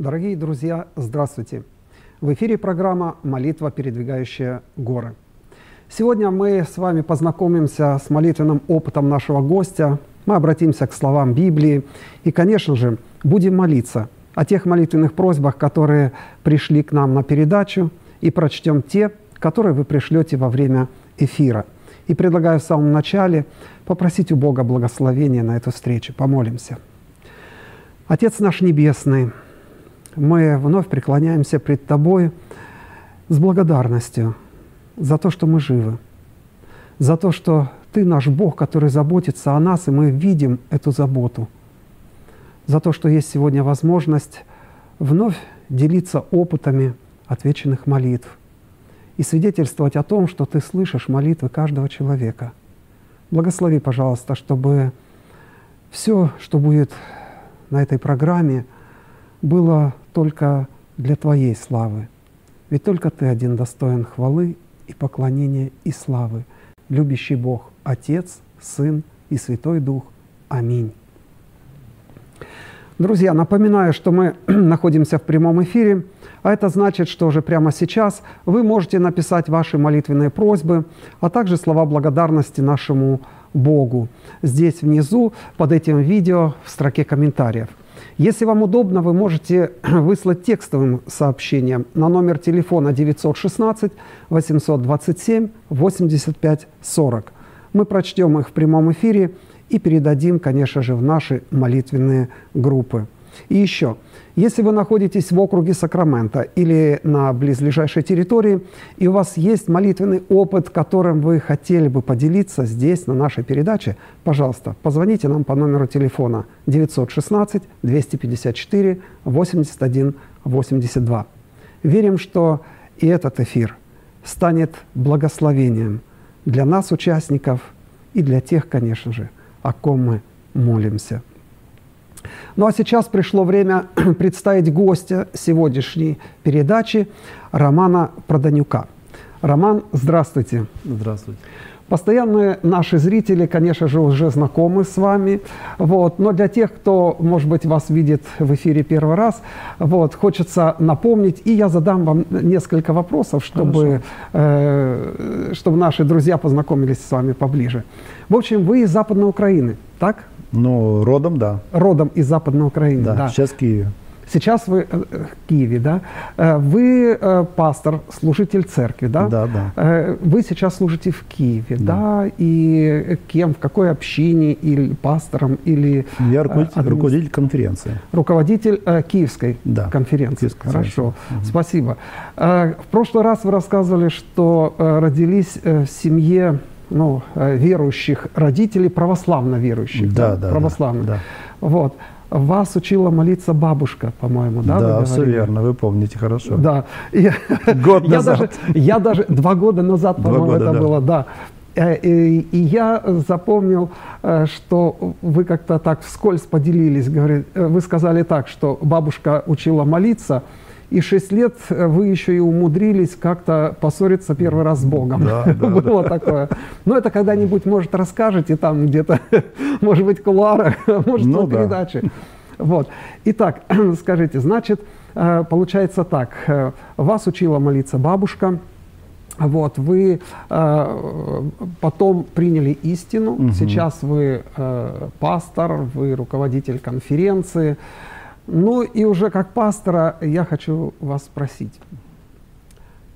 Дорогие друзья, здравствуйте! В эфире программа «Молитва, передвигающая горы». Сегодня мы с вами познакомимся с молитвенным опытом нашего гостя, мы обратимся к словам Библии и, конечно же, будем молиться о тех молитвенных просьбах, которые пришли к нам на передачу, и прочтем те, которые вы пришлете во время эфира. И предлагаю в самом начале попросить у Бога благословения на эту встречу. Помолимся. Отец наш Небесный, мы вновь преклоняемся пред Тобой с благодарностью за то, что мы живы, за то, что Ты наш Бог, который заботится о нас, и мы видим эту заботу, за то, что есть сегодня возможность вновь делиться опытами отвеченных молитв и свидетельствовать о том, что Ты слышишь молитвы каждого человека. Благослови, пожалуйста, чтобы все, что будет на этой программе, было только для Твоей славы. Ведь только Ты один достоин хвалы и поклонения и славы. Любящий Бог, Отец, Сын и Святой Дух. Аминь. Друзья, напоминаю, что мы находимся в прямом эфире, а это значит, что уже прямо сейчас вы можете написать ваши молитвенные просьбы, а также слова благодарности нашему Богу. Здесь внизу под этим видео в строке комментариев. Если вам удобно, вы можете выслать текстовым сообщением на номер телефона 916 827 85 40. Мы прочтем их в прямом эфире и передадим, конечно же, в наши молитвенные группы. И еще – если вы находитесь в округе Сакрамента или на близлежащей территории, и у вас есть молитвенный опыт, которым вы хотели бы поделиться здесь, на нашей передаче, пожалуйста, позвоните нам по номеру телефона 916 254 81 82. Верим, что и этот эфир станет благословением для нас, участников, и для тех, конечно же, о ком мы молимся. Ну а сейчас пришло время представить гостя сегодняшней передачи Романа Проданюка. Роман, здравствуйте. Здравствуйте. Постоянные наши зрители, конечно же, уже знакомы с вами, вот, но для тех, кто, может быть, вас видит в эфире первый раз, вот, хочется напомнить, и я задам вам несколько вопросов, чтобы, э, чтобы наши друзья познакомились с вами поближе. В общем, вы из Западной Украины, так? Ну, родом, да. Родом из Западной Украины, да. да. Сейчас в Киеве. Сейчас вы э, в Киеве, да? Э, вы э, пастор, служитель церкви, да? Да, да. Вы сейчас служите в Киеве, да? да? И кем, в какой общине, или пастором, или... Я руководитель, админ... руководитель конференции. Руководитель э, Киевской да, конференции. Киевской Хорошо, угу. спасибо. Э, в прошлый раз вы рассказывали, что э, родились в семье ну, э, верующих родителей, православно верующих. Да, да. Православно. Да. Вот. Вас учила молиться бабушка, по-моему, да? Да, все верно, вы помните хорошо. Да. И, Год я назад. Даже, я даже два года назад, по-моему, это да. было, да. Э, и, и я запомнил, э, что вы как-то так вскользь поделились, говорит, вы сказали так, что бабушка учила молиться, и шесть лет э, вы еще и умудрились как-то поссориться первый раз с Богом. Да, да, Было да. такое. Но это когда-нибудь, может, расскажете там где-то, может быть, в кулуарах, может, ну, в передаче. Да. Вот. Итак, скажите, значит, э, получается так, э, вас учила молиться бабушка, вот, вы э, потом приняли истину, угу. сейчас вы э, пастор, вы руководитель конференции, ну и уже как пастора я хочу вас спросить,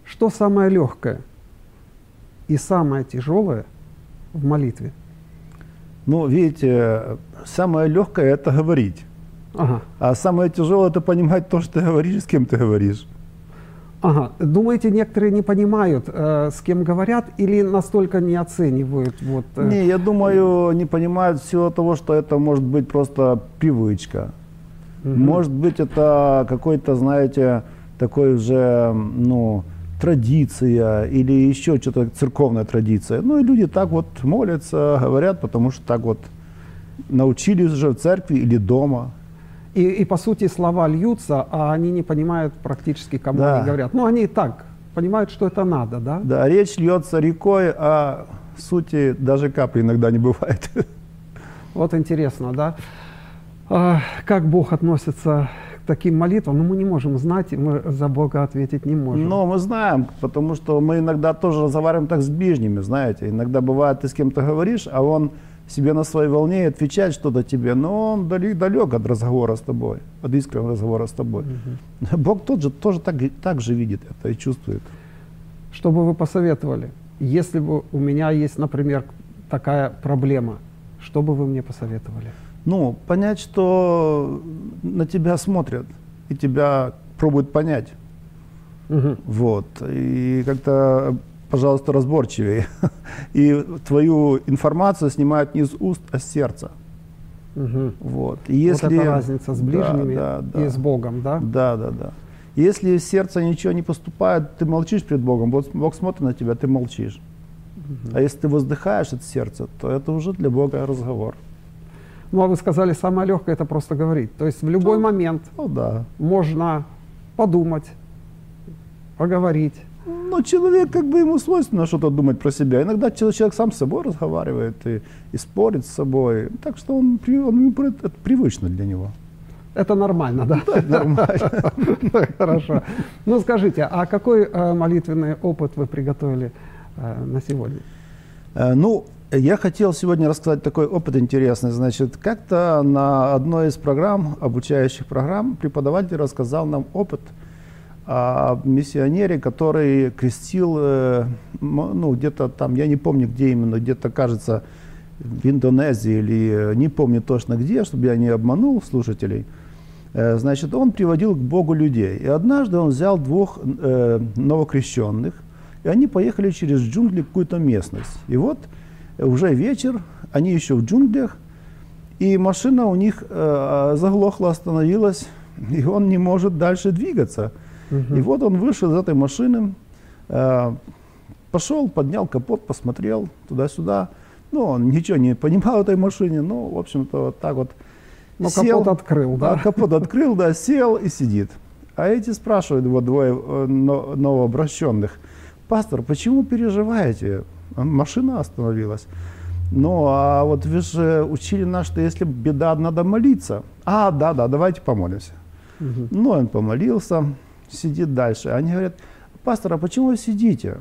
что самое легкое и самое тяжелое в молитве? Ну, видите, самое легкое это говорить. Ага. А самое тяжелое это понимать то, что ты говоришь, с кем ты говоришь. Ага. Думаете, некоторые не понимают, э, с кем говорят, или настолько не оценивают? Вот, э... Не, я думаю, не понимают всего того, что это может быть просто привычка. Угу. Может быть, это какой-то, знаете, такой уже, ну, традиция или еще что-то церковная традиция. Ну и люди так вот молятся, говорят, потому что так вот научились уже в церкви или дома. И, и по сути слова льются, а они не понимают практически, кому да. они говорят. Ну они и так понимают, что это надо, да? Да, речь льется рекой, а сути даже капли иногда не бывает. Вот интересно, да? А, как Бог относится таким молитвам, но мы не можем знать, и мы за Бога ответить не можем. Но мы знаем, потому что мы иногда тоже разговариваем так с ближними, знаете. Иногда бывает, ты с кем-то говоришь, а он себе на своей волне отвечает что-то тебе, но он далек, далек от разговора с тобой, от искреннего разговора с тобой. Мгм. Бог тот же, тоже так, так же видит это и чувствует. Что бы вы посоветовали, если бы у меня есть, например, такая проблема, что бы вы мне посоветовали? Ну, понять, что на тебя смотрят и тебя пробуют понять. Мгм. Вот. И как-то, пожалуйста, разборчивее. И твою информацию снимают не из уст, а с сердца. Мгм. Вот. И если... вот эта разница с Да, ближними да, да. и с Богом, да? Да, да, да. Если из сердца ничего не поступает, ты молчишь перед Богом, Бог, Бог смотрит на тебя, ты молчишь. А если ты воздыхаешь от сердца, то это уже для Бога разговор. Ну, а вы сказали, самое легкое это просто говорить. То есть в любой момент Ну да. можно подумать, поговорить. Но человек, как бы ему свойственно что-то думать про себя. Иногда чел- человек сам с собой разговаривает и, и спорит с собой. Так что он, он, это привычно для него. Это нормально, да? Нормально. Хорошо. Ну скажите, а какой э, молитвенный опыт вы приготовили э, на сегодня? Э, Ну, я хотел сегодня рассказать такой опыт интересный. Значит, как-то на одной из программ, обучающих программ, преподаватель рассказал нам опыт о миссионере, который крестил, э, ну, где-то там, я не помню, где именно, где-то, кажется, в Индонезии или э, не помню точно где, чтобы я не обманул слушателей. Э, Значит, он приводил к Богу людей. И однажды он взял двух новокрещенных, и они поехали через джунгли в какую-то местность. И вот уже вечер, они еще в джунглях, и машина у них э, заглохла, остановилась, и он не может дальше двигаться. И вот он вышел из этой машины, э, пошел, поднял капот, посмотрел туда-сюда. Ну, он ничего не понимал в этой машине, но, в общем-то, вот так вот Ну, сел. капот открыл, да? капот открыл, да, сел и сидит. А эти спрашивают его двое э, но- новообращенных, пастор, почему переживаете? Машина остановилась. Ну, а вот вы же учили нас, что если беда, надо молиться. А, да, да, давайте помолимся. Мгм. Ну, он помолился, сидит дальше. Они говорят, пастор, а почему вы сидите?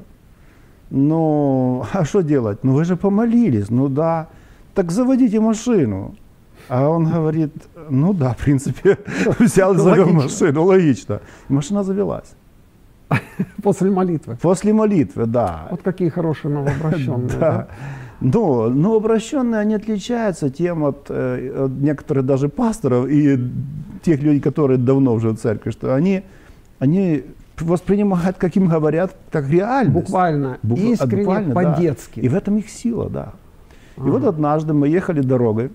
Ну, а что делать? Ну, вы же помолились. Ну, да. Так заводите машину. А он говорит, ну да, в принципе, взял завел машину, логично. И машина завелась. После молитвы. После молитвы, да. Вот какие хорошие новообращенные. Да. да? Но, но обращенные, они отличаются тем от, э, от некоторых даже пасторов и тех людей, которые давно уже в церкви, что они, они воспринимают, как им говорят, как реальность. Буквально, Буква- а, искренне, буквально, да. по-детски. И в этом их сила, да. И вот однажды мы ехали дорогой,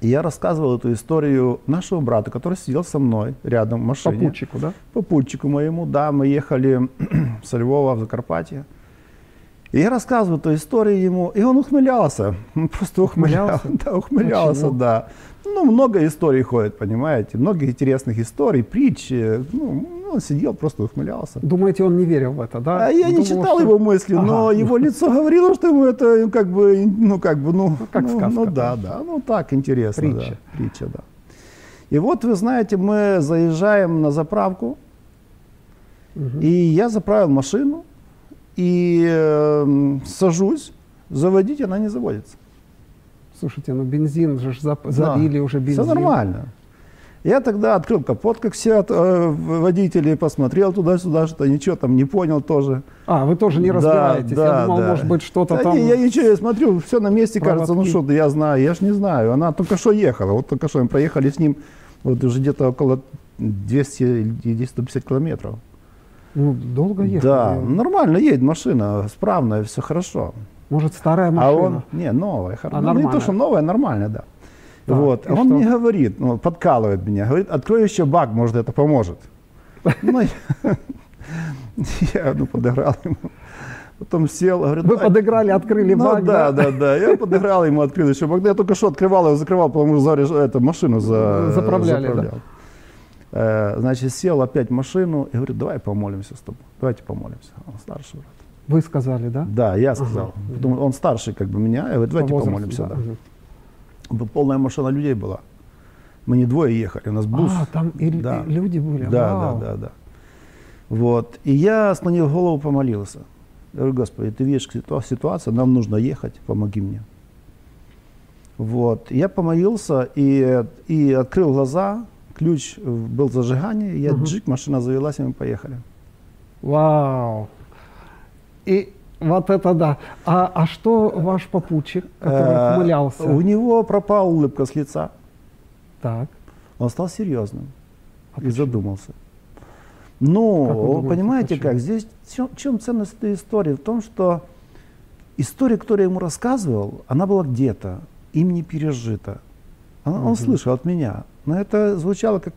и я рассказывал эту историю нашего брата, который сидел со мной рядом в машине. Попутчику, да? попутчику моему, да, мы ехали со Львова в Закарпатье. И я рассказываю эту историю ему, и он ухмылялся. Он просто ухмылялся. Ухмылялся? Да, ухмылялся, Почему? да. Ну, много историй ходит, понимаете, много интересных историй, притч. Ну, он сидел, просто ухмылялся. Думаете, он не верил в это, да? А я не Думал, читал что- его мысли, но Ага. его лицо говорило, что ему это ну, как бы, ну как бы, ну, как ну, сказка, ну да. да, да, ну так интересно, Притча. да, притча, да. И вот вы знаете, мы заезжаем на заправку, Мгм. и я заправил машину и эм, сажусь, заводить она не заводится. Слушайте, ну бензин же зап- залили уже бензин. Все нормально. Я тогда открыл капот, как все э, водители, посмотрел туда-сюда, что ничего там не понял тоже. А, вы тоже не Да, разбираетесь. да, я думал, да. может быть, что-то Да там... не, я ничего, я смотрю, все на месте, кажется, ну Проводки. что, я знаю, я ж не знаю. Она только что ехала, вот только что мы проехали с ним, вот уже где-то около 200 или 150 километров. Ну, долго ехали. Да, нормально едет машина, справная, все хорошо. Может, старая А машина? он, не, новая, А ну, не нормальная? то, что новая, нормальная, да. Так, вот, а он что? мне говорит, ну, подкалывает меня, говорит, открой еще бак, может, это поможет. Ну, я- ну, подыграл ему. Потом сел, говорит, Вы «Давай». подыграли, открыли Ну бак, да, да, да. Я подыграл ему, открыл еще бак. Я только что открывал его, закрывал, потому что заряж- эту машину за, Заправляли, да. Э, Значит, сел опять в машину и говорит, давай помолимся с тобой. Давайте помолимся. Он старший брат. Вы сказали, да? Да, я сказал. Потому он старший как бы меня. Я говорю, давайте По возрасту, помолимся. Да. Мгм. Полная машина людей была. Мы не двое ехали, у нас бус. А, там и, Да. и люди были. Да, Вау. да, да, да. Вот. И я склонил голову, помолился. Я говорю, Господи, ты видишь ситу- ситуацию, нам нужно ехать, помоги мне. Вот. Я помолился и, и открыл глаза, ключ был зажигание, я Мгм. джик, машина завелась, и мы поехали. Вау. И вот это да. А, а что ваш попутчик, который Э, ухмылялся? У него пропала улыбка с лица, Так. он стал серьезным А и почему? задумался. Ну, Как вы думаете, понимаете почему? как, здесь в чем, в чем ценность этой истории? В том, что история, которую я ему рассказывал, она была где-то, им не пережита. Она- Он Мгм. слышал от меня. Но это звучало как,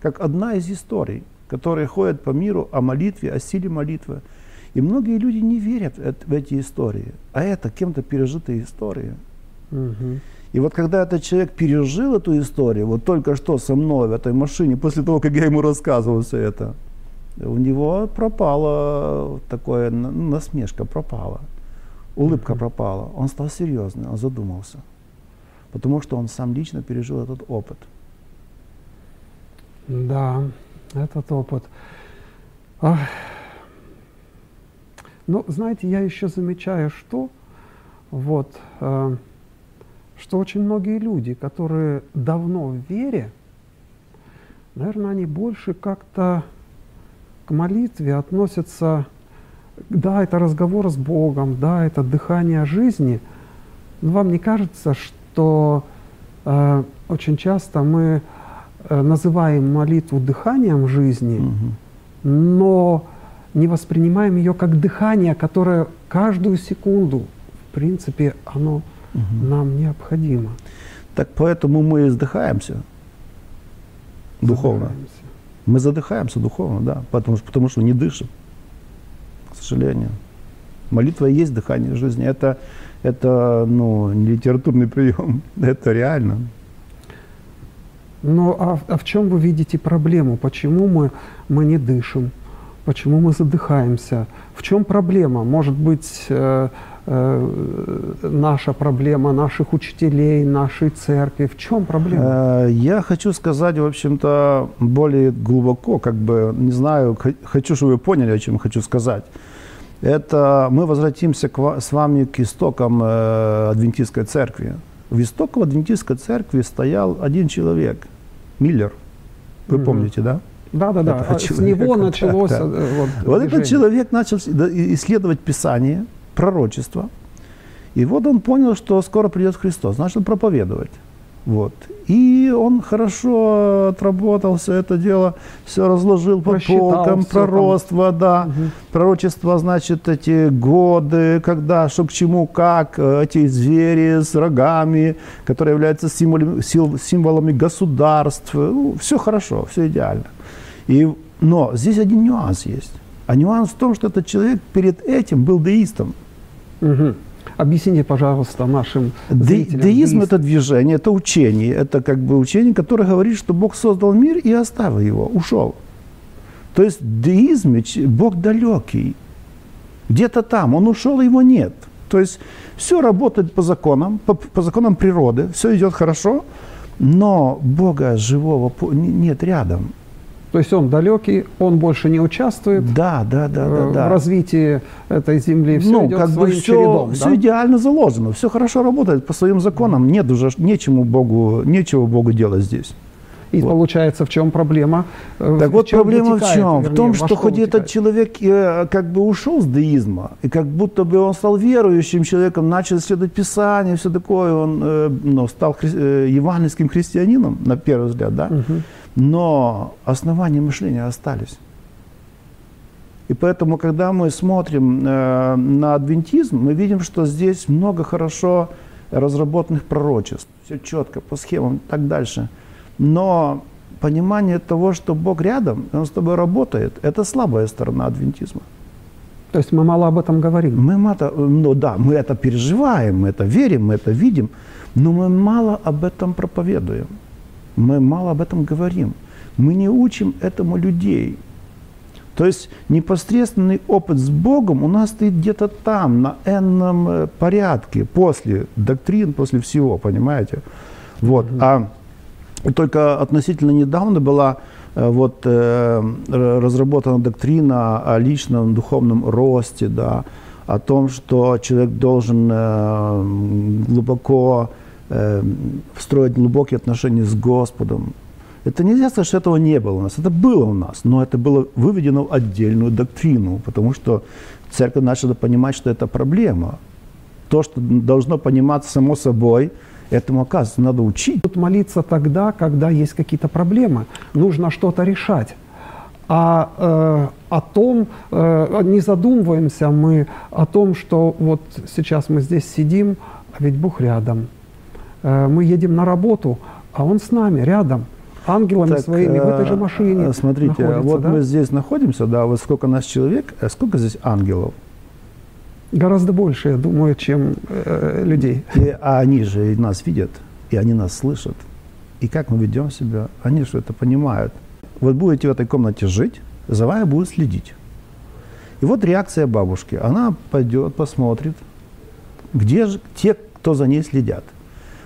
как одна из историй, которые ходят по миру о молитве, о силе молитвы. И многие люди не верят в эт- в эти истории. А это кем-то пережитые истории. Мгм. И вот когда этот человек пережил эту историю, вот только что со мной в этой машине, после того, как я ему рассказывал все это, у него пропала такое, н- ну, насмешка пропала, улыбка Мгм. пропала. Он стал серьезный, он задумался. Потому что он сам лично пережил этот опыт. Да, этот опыт. Ах. Ну, знаете, я еще замечаю, что вот, э, что очень многие люди, которые давно в вере, наверное, они больше как-то к молитве относятся, да, это разговор с Богом, да, это дыхание жизни, но вам не кажется, что э, очень часто мы э, называем молитву дыханием жизни, Мгм. но не воспринимаем ее как дыхание, которое каждую секунду, в принципе, оно Мгм. нам необходимо. Так поэтому мы и задыхаемся духовно. Задыхаемся. Мы задыхаемся духовно, да, потому что, потому что не дышим, к сожалению. Молитва и есть дыхание жизни. Это, это ну, не литературный прием, это реально. Но а, а в чем вы видите проблему? Почему мы, мы не дышим? Почему мы задыхаемся? В чем проблема? Может быть, э, э, наша проблема, наших учителей, нашей церкви? В чем проблема? Э, Я хочу сказать, в общем-то, более глубоко, как бы, не знаю, хочу, чтобы вы поняли, о чем хочу сказать. Это мы возвратимся к с вами к истокам э, адвентистской церкви. В истоках адвентистской церкви стоял один человек, Миллер. Вы Мгм. помните, да? Да, да, да. А С него началось да. вот, Вот этот человек начал исследовать Писание, пророчество. И вот он понял, что скоро придет Христос, начал проповедовать. Вот. И он хорошо отработал все это дело, все разложил по Просчитал полкам, там. пророчество, да, Мгм. пророчество, значит, эти годы, когда, что к чему, как, э, эти звери с рогами, которые являются символами, символами государств, ну, все хорошо, все идеально. И, но здесь один нюанс есть. А нюанс в том, что этот человек перед этим был деистом. Мгм. Объясните, пожалуйста, нашим Де- зрителям. деизм это движение, это учение, это как бы учение, которое говорит, что Бог создал мир и оставил его, ушел. То есть в деизме ч- Бог далекий, где-то там, он ушел, его нет. То есть все работает по законам, по, по законам природы, все идет хорошо, но Бога живого нет рядом. То есть он далекий, он больше не участвует Да, да, да, э, да, да. в развитии этой земли. Все ну, идет как бы все, чередом. все да? идеально заложено, все хорошо работает по своим законам, нет уже нечему Богу, нечего Богу делать здесь. И вот. получается, в чем проблема? Э, Так в вот чем проблема в вытекает, чем? В вернее, том, во что хоть этот человек э, как бы ушел с деизма, и как будто бы он стал верующим человеком, начал исследовать Писание, все такое, он э, ну, стал хри- э, евангельским христианином, на первый взгляд, да? Мгм. Но основания мышления остались. И поэтому, когда мы смотрим э, на адвентизм, мы видим, что здесь много хорошо разработанных пророчеств. Все четко, по схемам и так дальше. Но понимание того, что Бог рядом, Он с тобой работает, это слабая сторона адвентизма. То есть мы мало об этом говорим. Мы мало, ну да, мы это переживаем, мы это верим, мы это видим, но мы мало об этом проповедуем. Мы мало об этом говорим. Мы не учим этому людей. То есть непосредственный опыт с Богом у нас стоит где-то там, на энном э, порядке, после доктрин, после всего, понимаете? Вот. А только относительно недавно была э, вот, э, разработана доктрина о личном духовном росте, да, о том, что человек должен э, глубоко э, строить глубокие отношения с Господом. Это нельзя сказать, что этого не было у нас. Это было у нас, но это было выведено в отдельную доктрину, потому что церковь начала понимать, что это проблема. То, что должно пониматься само собой – Этому, оказывается, надо учить. Тут молиться тогда, когда есть какие-то проблемы. Нужно что-то решать. А э, о том, э, не задумываемся мы о том, что вот сейчас мы здесь сидим, а ведь Бог рядом. Э, мы едем на работу, а Он с нами, рядом ангелами так, своими в этой же машине. Э, смотрите, вот да? мы здесь находимся, да, вот сколько нас человек, а сколько здесь ангелов? Гораздо больше, я думаю, чем э, людей. И, а они же нас видят, и они нас слышат. И как мы ведем себя, они же это понимают. Вот будете в этой комнате жить, за вами будут следить. И вот реакция бабушки. Она пойдет, посмотрит, где же те, кто за ней следят.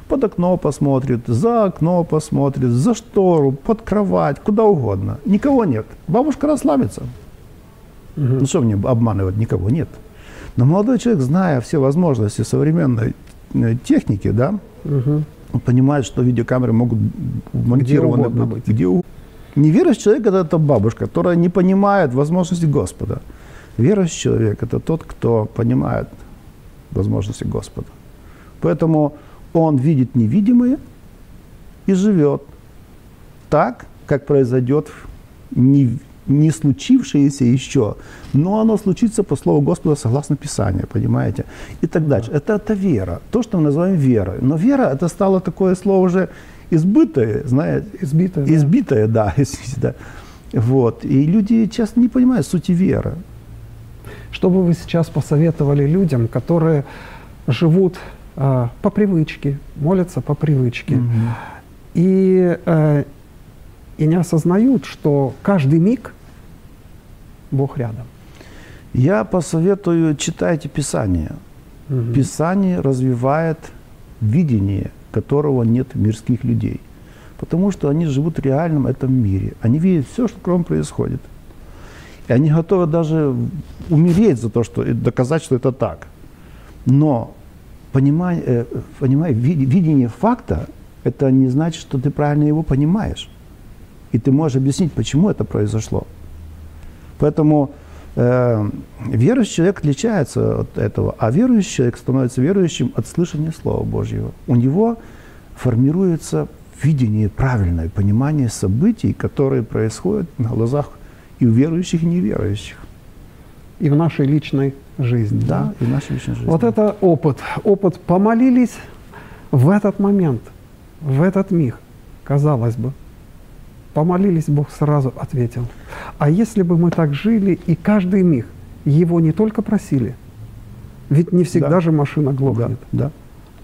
Под окно посмотрит, за окно посмотрит, за штору, под кровать, куда угодно. Никого нет. Бабушка расслабится. Угу. Ну что мне обманывать, никого нет. Но молодой человек, зная все возможности современной э, техники, да, угу. понимает, что видеокамеры могут монтированы где быть. Где у... Неверующий человек – это, это бабушка, которая не понимает возможности Господа. Верующий человек – это тот, кто понимает возможности Господа. Поэтому он видит невидимое и живет так, как произойдет не, не случившееся еще, но оно случится по слову Господа согласно Писанию, понимаете? И так дальше. Это, это вера, то, что мы называем верой. Но вера это стало такое слово уже избытое, знаете? Избитое. Избитое, да. да. Вот. И люди часто не понимают сути веры. Что бы вы сейчас посоветовали людям, которые живут э, по привычке, молятся по привычке, угу. и, э, и не осознают, что каждый миг Бог рядом? Я посоветую, читайте Писание. Угу. Писание развивает видение, которого нет мирских людей. Потому что они живут в реальном этом мире. Они видят все, что кругом происходит. И они готовы даже умереть за то, что доказать, что это так. Но понимание, э, понимание, видение факта, это не значит, что ты правильно его понимаешь. И ты можешь объяснить, почему это произошло. Поэтому э, верующий человек отличается от этого, а верующий человек становится верующим от слышания Слова Божьего. У него формируется видение правильное, понимание событий, которые происходят на глазах и у верующих, и неверующих. И в нашей личной жизни. Да, да? и в нашей личной жизни. Вот это опыт. Опыт помолились в этот момент, в этот миг, казалось бы. Помолились, Бог сразу ответил. А если бы мы так жили, и каждый миг его не только просили, ведь не всегда да. же машина глохнет, да, да.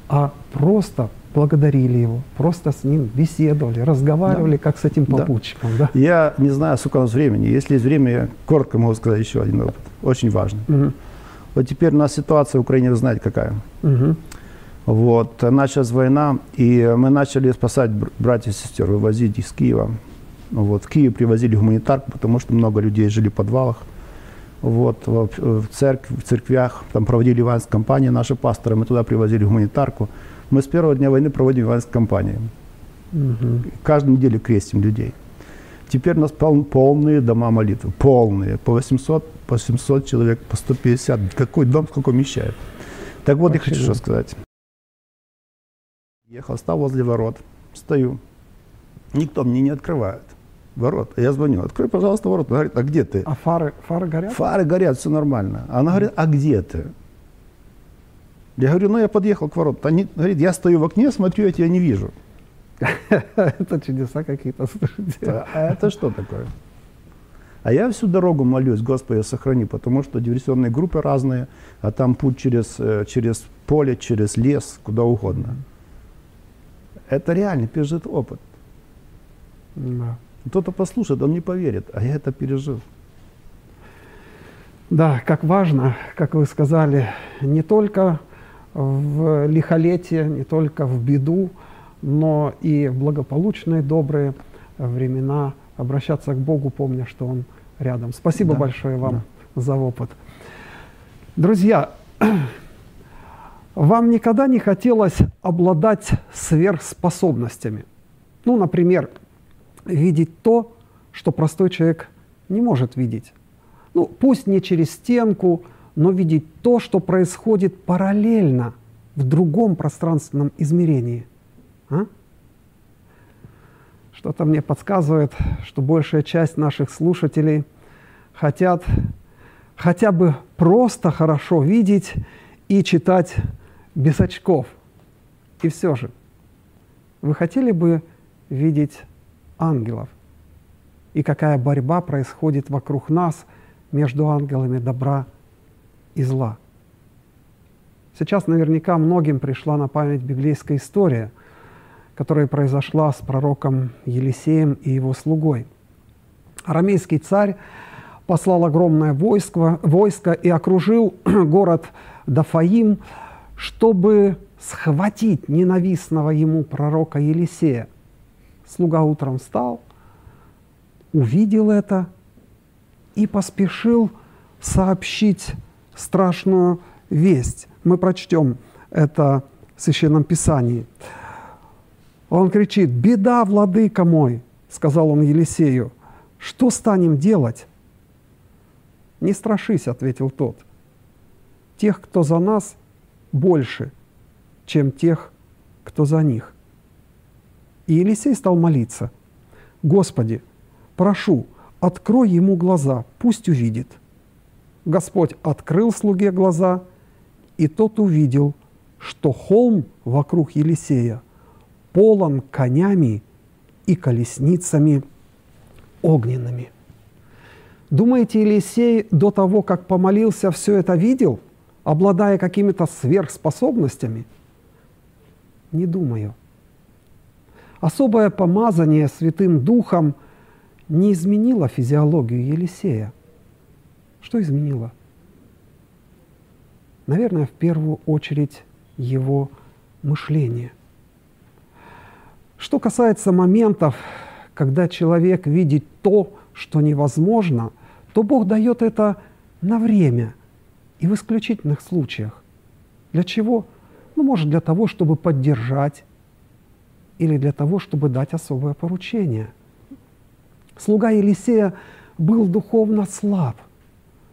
а просто благодарили его, просто с ним беседовали, разговаривали, да. как с этим попутчиком. Да. Да? Я не знаю, сколько у нас времени. Если есть время, я коротко могу сказать еще один опыт. Очень важный. Угу. Вот теперь у нас ситуация в Украине, вы знаете, какая. Угу. Вот, началась война, и мы начали спасать братьев и сестер, вывозить из Киева. Вот, в Киев привозили гуманитарку, потому что много людей жили в подвалах. Вот, в, церкв, в церквях там проводили иванские кампании наши пасторы, мы туда привозили гуманитарку. Мы с первого дня войны проводим иванские кампании. Угу. Каждую неделю крестим людей. Теперь у нас пол, полные дома молитвы, полные, по 800, по 700 человек, по 150. Какой дом сколько умещает? Так вот, Вообще, я хочу что сказать. Ехал, стал возле ворот, стою. Никто мне не открывает ворот. Я звоню, открой, пожалуйста, ворот. Она говорит, а где ты? А фары, фары горят? Фары горят, все нормально. Она говорит, а где ты? Я говорю, ну я подъехал к воротам. Они говорит, я стою в окне, смотрю, я тебя не вижу. Это чудеса какие-то, слушайте. А это что такое? А я всю дорогу молюсь, Господи, сохрани, потому что диверсионные группы разные, а там путь через, э, через поле, через лес, куда угодно. Это реальный пережит опыт. Да. Кто-то послушает, он не поверит, а я это пережил. Да, как важно, как вы сказали, не только в лихолетие, не только в беду, но и в благополучные, добрые времена обращаться к Богу, помня, что Он рядом. Спасибо да. большое вам да. за опыт. Друзья, вам никогда не хотелось обладать сверхспособностями? Ну, например, видеть то, что простой человек не может видеть. Ну, пусть не через стенку, но видеть то, что происходит параллельно в другом пространственном измерении. А? Что-то мне подсказывает, что большая часть наших слушателей хотят хотя бы просто хорошо видеть и читать без очков. И все же, вы хотели бы видеть ангелов? И какая борьба происходит вокруг нас между ангелами добра и зла? Сейчас наверняка многим пришла на память библейская история, которая произошла с пророком Елисеем и его слугой. Арамейский царь послал огромное войско, войско и окружил город Дафаим, чтобы схватить ненавистного ему пророка Елисея. Слуга утром встал, увидел это и поспешил сообщить страшную весть. Мы прочтем это в Священном Писании. Он кричит, «Беда, владыка мой!» — сказал он Елисею. «Что станем делать?» «Не страшись», — ответил тот. «Тех, кто за нас, больше, чем тех, кто за них». И Елисей стал молиться. «Господи, прошу, открой ему глаза, пусть увидит». Господь открыл слуге глаза, и тот увидел, что холм вокруг Елисея полон конями и колесницами огненными. Думаете, Елисей до того, как помолился, все это видел, обладая какими-то сверхспособностями? Не думаю. Особое помазание Святым Духом не изменило физиологию Елисея. Что изменило? Наверное, в первую очередь его мышление. Что касается моментов, когда человек видит то, что невозможно – то Бог дает это на время и в исключительных случаях. Для чего? Ну, может, для того, чтобы поддержать или для того, чтобы дать особое поручение. Слуга Елисея был духовно слаб,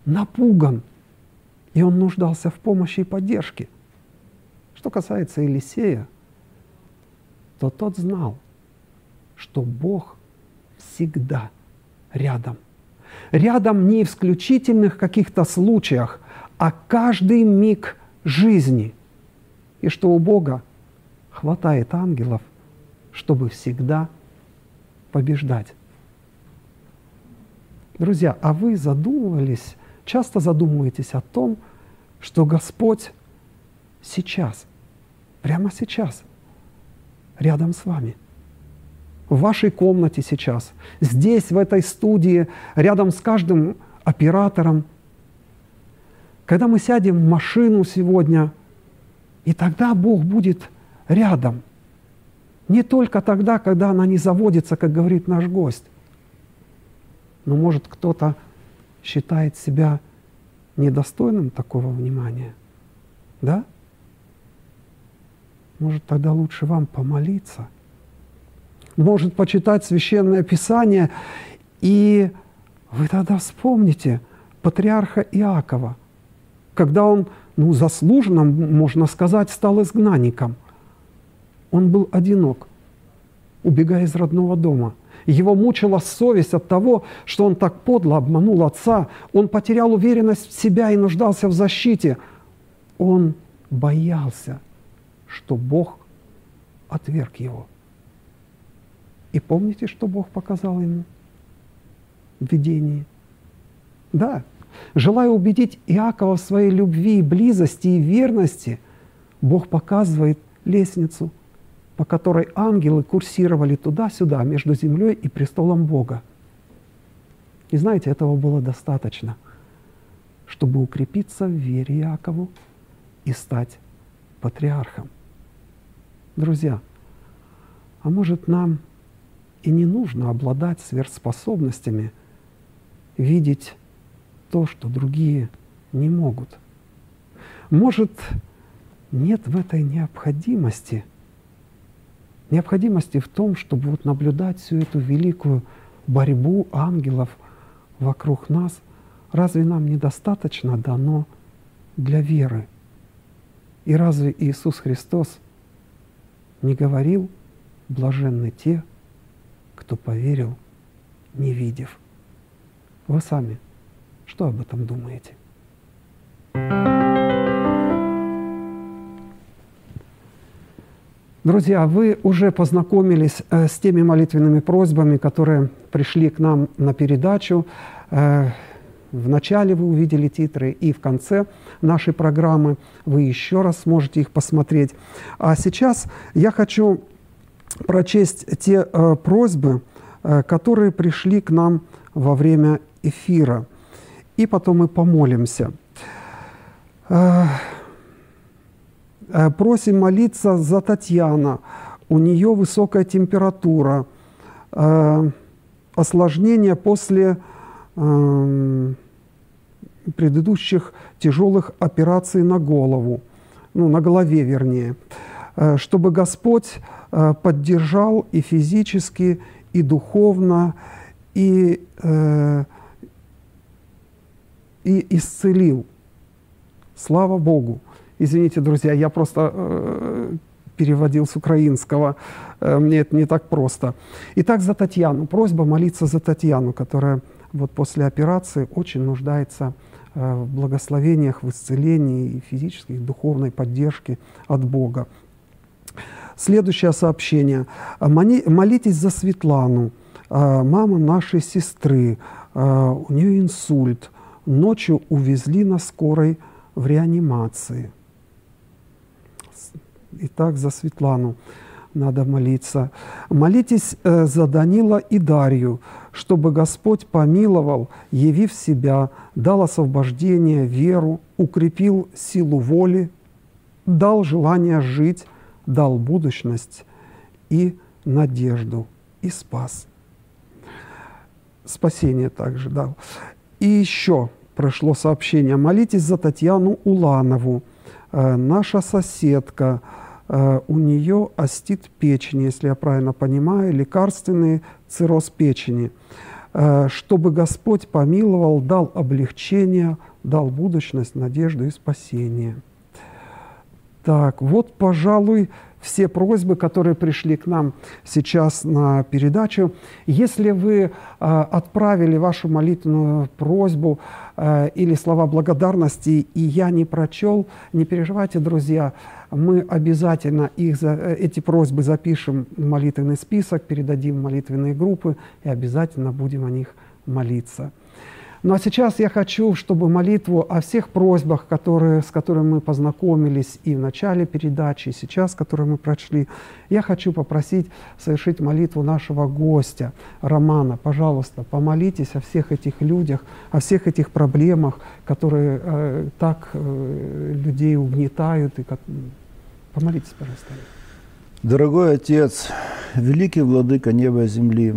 напуган, и он нуждался в помощи и поддержке. Что касается Елисея, то тот знал, что Бог всегда рядом – рядом не в исключительных каких-то случаях, а каждый миг жизни. И что у Бога хватает ангелов, чтобы всегда побеждать. Друзья, а вы задумывались, часто задумываетесь о том, что Господь сейчас, прямо сейчас, рядом с вами – в вашей комнате сейчас, здесь, в этой студии, рядом с каждым оператором. Когда мы сядем в машину сегодня, и тогда Бог будет рядом. Не только тогда, когда она не заводится, как говорит наш гость. Но может кто-то считает себя недостойным такого внимания. Да? Может, тогда лучше вам помолиться – может почитать Священное Писание, и вы тогда вспомните патриарха Иакова, когда он, ну, заслуженно, можно сказать, стал изгнанником. Он был одинок, убегая из родного дома. Его мучила совесть от того, что он так подло обманул отца. Он потерял уверенность в себя и нуждался в защите. Он боялся, что Бог отверг его. И помните, что Бог показал ему в видении? Да, желая убедить Иакова в своей любви, близости и верности, Бог показывает лестницу, по которой ангелы курсировали туда-сюда, между землей и престолом Бога. И знаете, этого было достаточно, чтобы укрепиться в вере Иакову и стать патриархом. Друзья – А может, нам и не нужно обладать сверхспособностями, видеть то, что другие не могут. Может, нет в этой необходимости, необходимости в том, чтобы вот наблюдать всю эту великую борьбу ангелов вокруг нас, разве нам недостаточно дано для веры? И разве Иисус Христос не говорил, блаженны те, кто поверил, не видев? Вы сами что об этом думаете? Друзья, вы уже познакомились э, с теми молитвенными просьбами, которые пришли к нам на передачу. В начале вы увидели титры, и в конце нашей программы вы еще раз сможете их посмотреть. А сейчас я хочу прочесть те э, просьбы, э, которые пришли к нам во время эфира. И потом мы помолимся. Э, Э, просим молиться за Татьяна. У нее высокая температура, э, осложнения после эм, предыдущих тяжелых операций на голову, ну, на голове вернее, э, чтобы Господь поддержал и физически, и духовно, и, и исцелил. Слава Богу! Извините, друзья, я просто э, переводил с украинского. Э, мне это не так просто. Итак, за Татьяну. Просьба молиться за Татьяну, которая вот после операции очень нуждается э, в благословениях, в исцелении и физической, и духовной поддержке от Бога. Следующее сообщение. Молитесь за Светлану, э, маму нашей сестры. Э, у нее инсульт. Ночью увезли на скорой в реанимации. Итак, за Светлану надо молиться. Молитесь э, за Данила и Дарью, чтобы Господь помиловал, явив себя, дал освобождение, веру, укрепил силу воли, дал желание жить, дал будущность и надежду, и спас. Спасение также дал. И еще прошло сообщение. Молитесь за Татьяну Уланову, э, наша соседка, у нее остит печени, если я правильно понимаю, лекарственный цирроз печени, э, чтобы Господь помиловал, дал облегчение, дал будущность, надежду и спасение. Так, вот, пожалуй, все просьбы, которые пришли к нам сейчас на передачу. Если вы э, отправили вашу молитвенную просьбу э, или слова благодарности, и я не прочел, не переживайте, друзья, мы обязательно их, э, эти просьбы запишем в молитвенный список, передадим в молитвенные группы и обязательно будем о них молиться. Ну а сейчас я хочу, чтобы молитву о всех просьбах, которые, с которыми мы познакомились и в начале передачи, и сейчас, которые мы прочли, я хочу попросить совершить молитву нашего гостя Романа. Пожалуйста, помолитесь о всех этих людях, о всех этих проблемах, которые э, так э, людей угнетают. И как... Помолитесь, пожалуйста. Дорогой Отец, великий владыка неба и земли,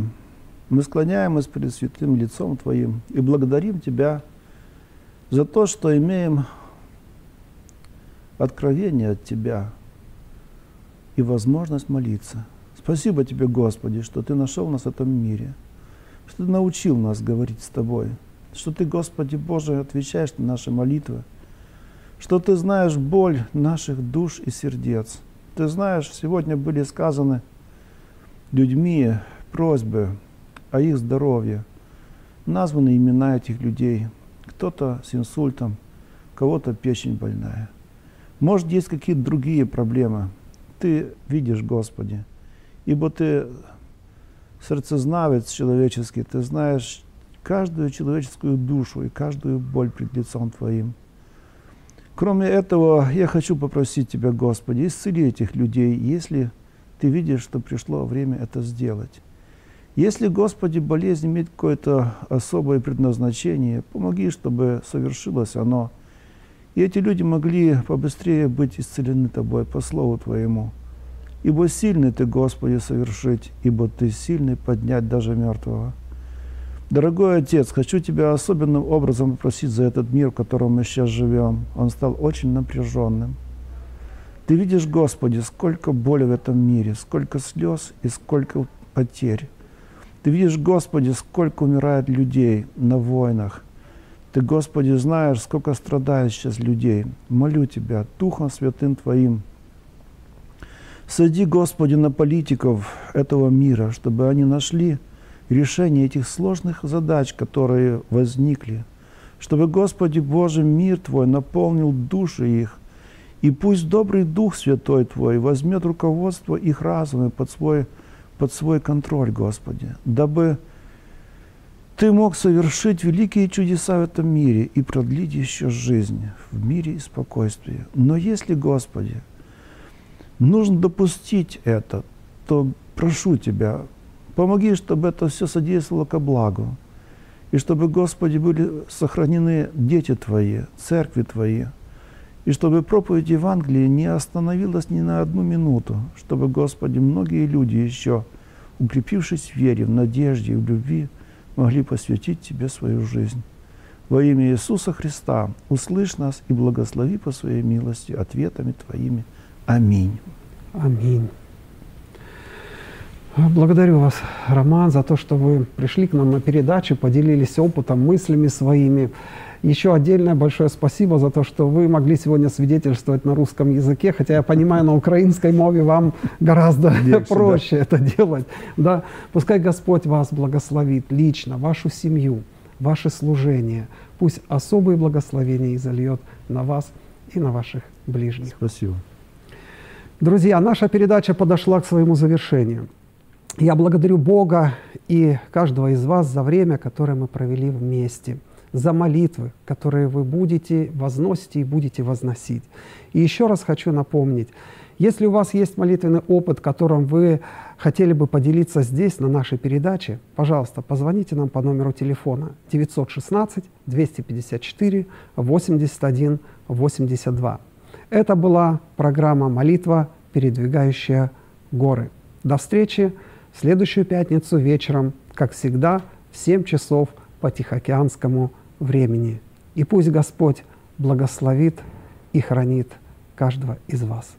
мы склоняемся перед святым лицом Твоим и благодарим Тебя за то, что имеем откровение от Тебя и возможность молиться. Спасибо Тебе, Господи, что Ты нашел нас в этом мире, что Ты научил нас говорить с Тобой, что Ты, Господи Боже, отвечаешь на наши молитвы, что Ты знаешь боль наших душ и сердец. Ты знаешь, сегодня были сказаны людьми просьбы о их здоровье. Названы имена этих людей. Кто-то с инсультом, кого-то печень больная. Может, есть какие-то другие проблемы. Ты видишь, Господи, ибо Ты сердцезнавец человеческий, Ты знаешь каждую человеческую душу и каждую боль пред лицом Твоим. Кроме этого, я хочу попросить Тебя, Господи, исцели этих людей, если Ты видишь, что пришло время это сделать. Если, Господи, болезнь имеет какое-то особое предназначение, помоги, чтобы совершилось оно. И эти люди могли побыстрее быть исцелены Тобой по Слову Твоему. Ибо сильный Ты, Господи, совершить, ибо Ты сильный поднять даже мертвого. Дорогой Отец, хочу Тебя особенным образом попросить за этот мир, в котором мы сейчас живем. Он стал очень напряженным. Ты видишь, Господи, сколько боли в этом мире, сколько слез и сколько потерь. Ты видишь, Господи, сколько умирает людей на войнах. Ты, Господи, знаешь, сколько страдает сейчас людей. Молю Тебя, Духом Святым Твоим, сади, Господи, на политиков этого мира, чтобы они нашли решение этих сложных задач, которые возникли. Чтобы, Господи Боже, мир Твой наполнил души их, и пусть добрый Дух Святой Твой возьмет руководство их разума под свой, под свой контроль, Господи, дабы Ты мог совершить великие чудеса в этом мире и продлить еще жизнь в мире и спокойствии. Но если, Господи, нужно допустить это, то прошу Тебя, помоги, чтобы это все содействовало ко благу. И чтобы, Господи, были сохранены дети Твои, церкви Твои, и чтобы проповедь Евангелия не остановилась ни на одну минуту, чтобы, Господи, многие люди еще, укрепившись в вере, в надежде и в любви, могли посвятить Тебе свою жизнь. Во имя Иисуса Христа услышь нас и благослови по своей милости ответами Твоими. Аминь. Аминь. Благодарю вас, Роман, за то, что вы пришли к нам на передачу, поделились опытом, мыслями своими. Еще отдельное большое спасибо за то, что вы могли сегодня свидетельствовать на русском языке, хотя я понимаю, на украинской мове вам гораздо Легче, проще да. это делать. Да? Пускай Господь вас благословит лично, вашу семью, ваше служение. Пусть особые благословения изольет на вас и на ваших ближних. Спасибо. Друзья, наша передача подошла к своему завершению. Я благодарю Бога и каждого из вас за время, которое мы провели вместе, за молитвы, которые вы будете возносить и будете возносить. И еще раз хочу напомнить, если у вас есть молитвенный опыт, которым вы хотели бы поделиться здесь, на нашей передаче, пожалуйста, позвоните нам по номеру телефона 916 254 81 82. Это была программа «Молитва, передвигающая горы». До встречи следующую пятницу вечером, как всегда, в 7 часов по Тихоокеанскому времени. И пусть Господь благословит и хранит каждого из вас.